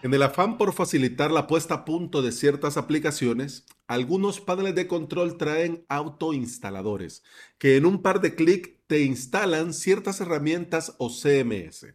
En el afán por facilitar la puesta a punto de ciertas aplicaciones, algunos paneles de control traen autoinstaladores que en un par de clics te instalan ciertas herramientas o CMS.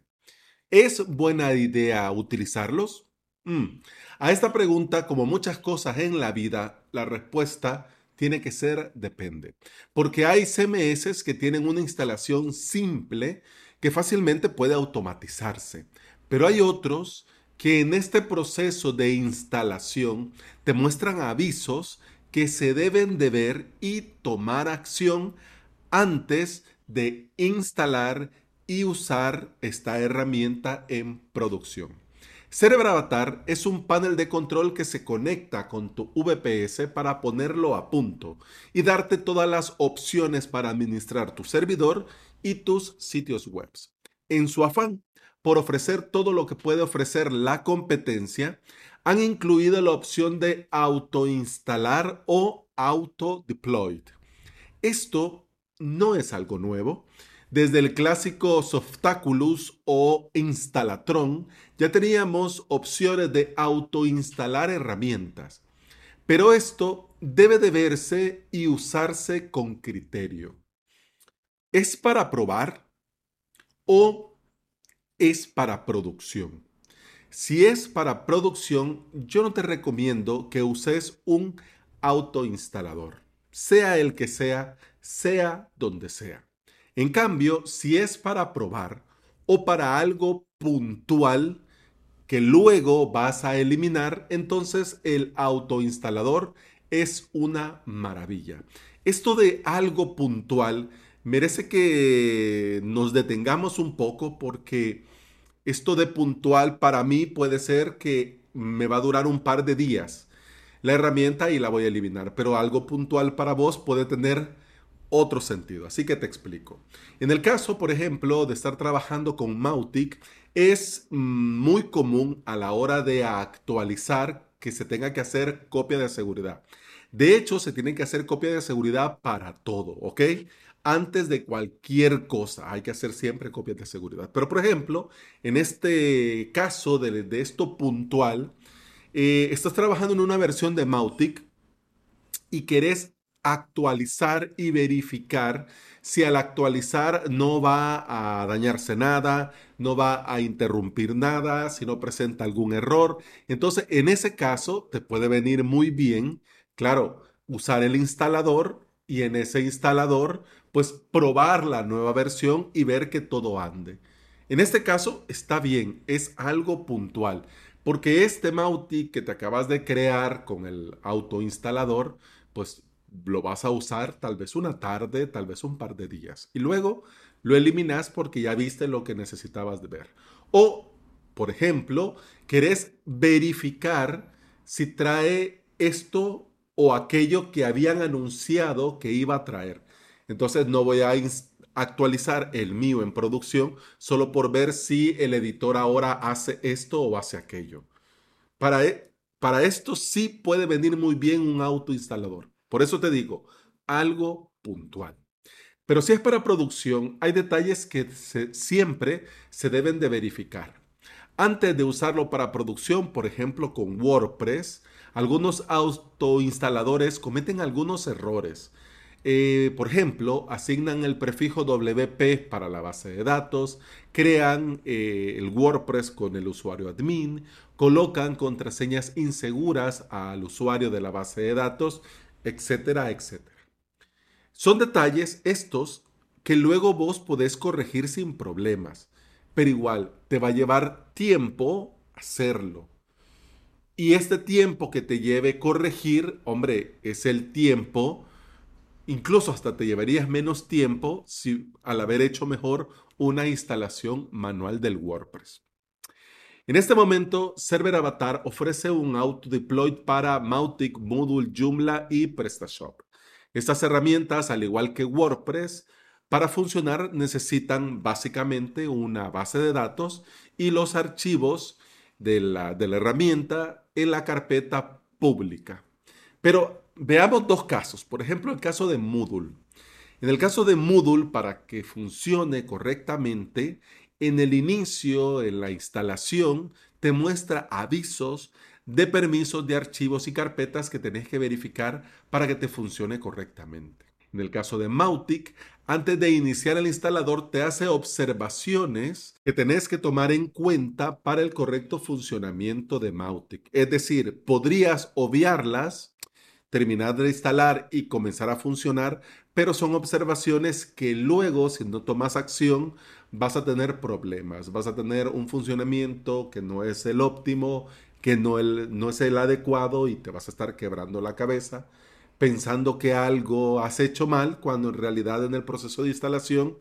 ¿Es buena idea utilizarlos? Mm. A esta pregunta, como muchas cosas en la vida, la respuesta tiene que ser depende. Porque hay CMS que tienen una instalación simple que fácilmente puede automatizarse. Pero hay otros que en este proceso de instalación te muestran avisos que se deben de ver y tomar acción antes de instalar y usar esta herramienta en producción. Cerebra Avatar es un panel de control que se conecta con tu VPS para ponerlo a punto y darte todas las opciones para administrar tu servidor y tus sitios web. En su afán por ofrecer todo lo que puede ofrecer la competencia, han incluido la opción de autoinstalar o auto-deployed. Esto no es algo nuevo. Desde el clásico Softaculous o Instalatron ya teníamos opciones de autoinstalar herramientas. Pero esto debe de verse y usarse con criterio. ¿Es para probar o es para producción. Si es para producción, yo no te recomiendo que uses un autoinstalador, sea el que sea, sea donde sea. En cambio, si es para probar o para algo puntual que luego vas a eliminar, entonces el autoinstalador es una maravilla. Esto de algo puntual merece que nos detengamos un poco porque esto de puntual para mí puede ser que me va a durar un par de días la herramienta y la voy a eliminar, pero algo puntual para vos puede tener otro sentido. Así que te explico. En el caso, por ejemplo, de estar trabajando con Mautic, es mm, muy común a la hora de actualizar que se tenga que hacer copia de seguridad. De hecho, se tiene que hacer copia de seguridad para todo, ¿ok? Antes de cualquier cosa. Hay que hacer siempre copias de seguridad. Pero, por ejemplo, en este caso de, esto puntual, eh, estás trabajando en una versión de Mautic y querés actualizar y verificar si al actualizar no va a dañarse nada, no va a interrumpir nada, si no presenta algún error. Entonces, en ese caso, te puede venir muy bien, claro, usar el instalador y en ese instalador pues probar la nueva versión y ver que todo ande. En este caso está bien, es algo puntual, porque este Mautic que te acabas de crear con el autoinstalador, pues lo vas a usar tal vez una tarde, tal vez un par de días. Y luego lo eliminas porque ya viste lo que necesitabas de ver. O, por ejemplo, querés verificar si trae esto o aquello que habían anunciado que iba a traer. Entonces no voy a actualizar el mío en producción solo por ver si el editor ahora hace esto o hace aquello. Para, e, para esto sí puede venir muy bien un autoinstalador. Por eso te digo, algo puntual. Pero si es para producción, hay detalles que siempre se deben de verificar. Antes de usarlo para producción, por ejemplo con WordPress, algunos autoinstaladores cometen algunos errores. Eh, por ejemplo, asignan el prefijo WP para la base de datos, crean eh, el WordPress con el usuario admin, colocan contraseñas inseguras al usuario de la base de datos, etcétera, etcétera. Son detalles estos que luego vos podés corregir sin problemas, pero igual te va a llevar tiempo hacerlo. Y este tiempo que te lleve corregir, hombre, es el tiempo Incluso hasta te llevarías menos tiempo si al haber hecho mejor una instalación manual del WordPress. En este momento, Server Avatar ofrece un auto-deploy para Mautic, Moodle, Joomla y PrestaShop. Estas herramientas, al igual que WordPress, para funcionar necesitan básicamente una base de datos y los archivos de la, de la herramienta en la carpeta pública. Pero veamos dos casos. Por ejemplo, el caso de Moodle. En el caso de Moodle, para que funcione correctamente, en el inicio, en la instalación, te muestra avisos de permisos de archivos y carpetas que tenés que verificar para que te funcione correctamente. En el caso de Mautic, antes de iniciar el instalador te hace observaciones que tenés que tomar en cuenta para el correcto funcionamiento de Mautic. Es decir, podrías obviarlas, terminar de instalar y comenzar a funcionar, pero son observaciones que luego, si no tomas acción, vas a tener problemas, vas a tener un funcionamiento que no es el óptimo, que no, es el adecuado y te vas a estar quebrando la cabeza pensando que algo has hecho mal, cuando en realidad en el proceso de instalación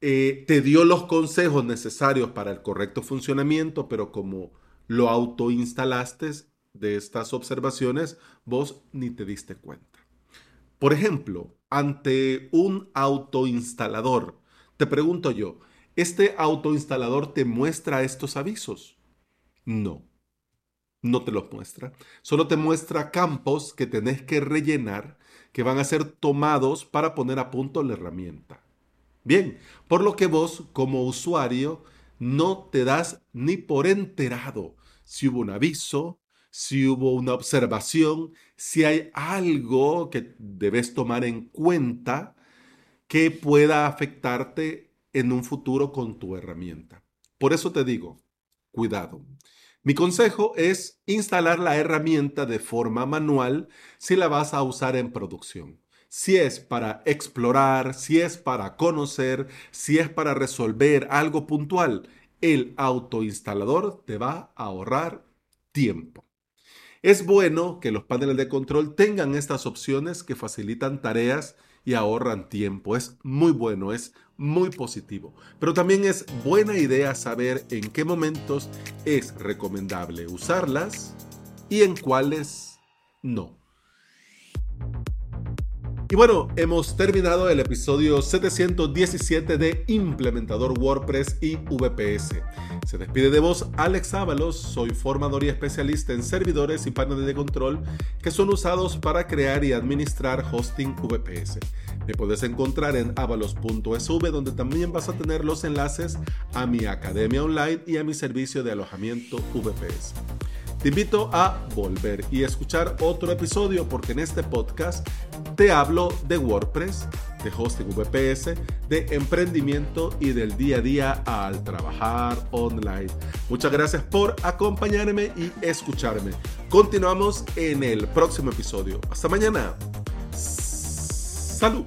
eh, te dio los consejos necesarios para el correcto funcionamiento, pero como lo autoinstalaste de estas observaciones, vos ni te diste cuenta. Por ejemplo, ante un autoinstalador, te pregunto yo, ¿este autoinstalador te muestra estos avisos? No no te los muestra. Solo te muestra campos que tenés que rellenar, que van a ser tomados para poner a punto la herramienta. Bien, por lo que vos como usuario no te das ni por enterado si hubo un aviso, si hubo una observación, si hay algo que debes tomar en cuenta que pueda afectarte en un futuro con tu herramienta. Por eso te digo, cuidado. Mi consejo es instalar la herramienta de forma manual si la vas a usar en producción. Si es para explorar, si es para conocer, si es para resolver algo puntual, el autoinstalador te va a ahorrar tiempo. Es bueno que los paneles de control tengan estas opciones que facilitan tareas y ahorran tiempo. Es muy bueno, es muy positivo. Pero también es buena idea saber en qué momentos es recomendable usarlas y en cuáles no. Y bueno, hemos terminado el episodio 717 de Implementador WordPress y VPS. Se despide de vos Alex Ábalos, soy formador y especialista en servidores y paneles de control que son usados para crear y administrar hosting VPS. Me puedes encontrar en avalos.sv donde también vas a tener los enlaces a mi academia online y a mi servicio de alojamiento VPS. Te invito a volver y escuchar otro episodio porque en este podcast te hablo de WordPress, de hosting VPS, de emprendimiento y del día a día al trabajar online. Muchas gracias por acompañarme y escucharme. Continuamos en el próximo episodio. Hasta mañana. Salud.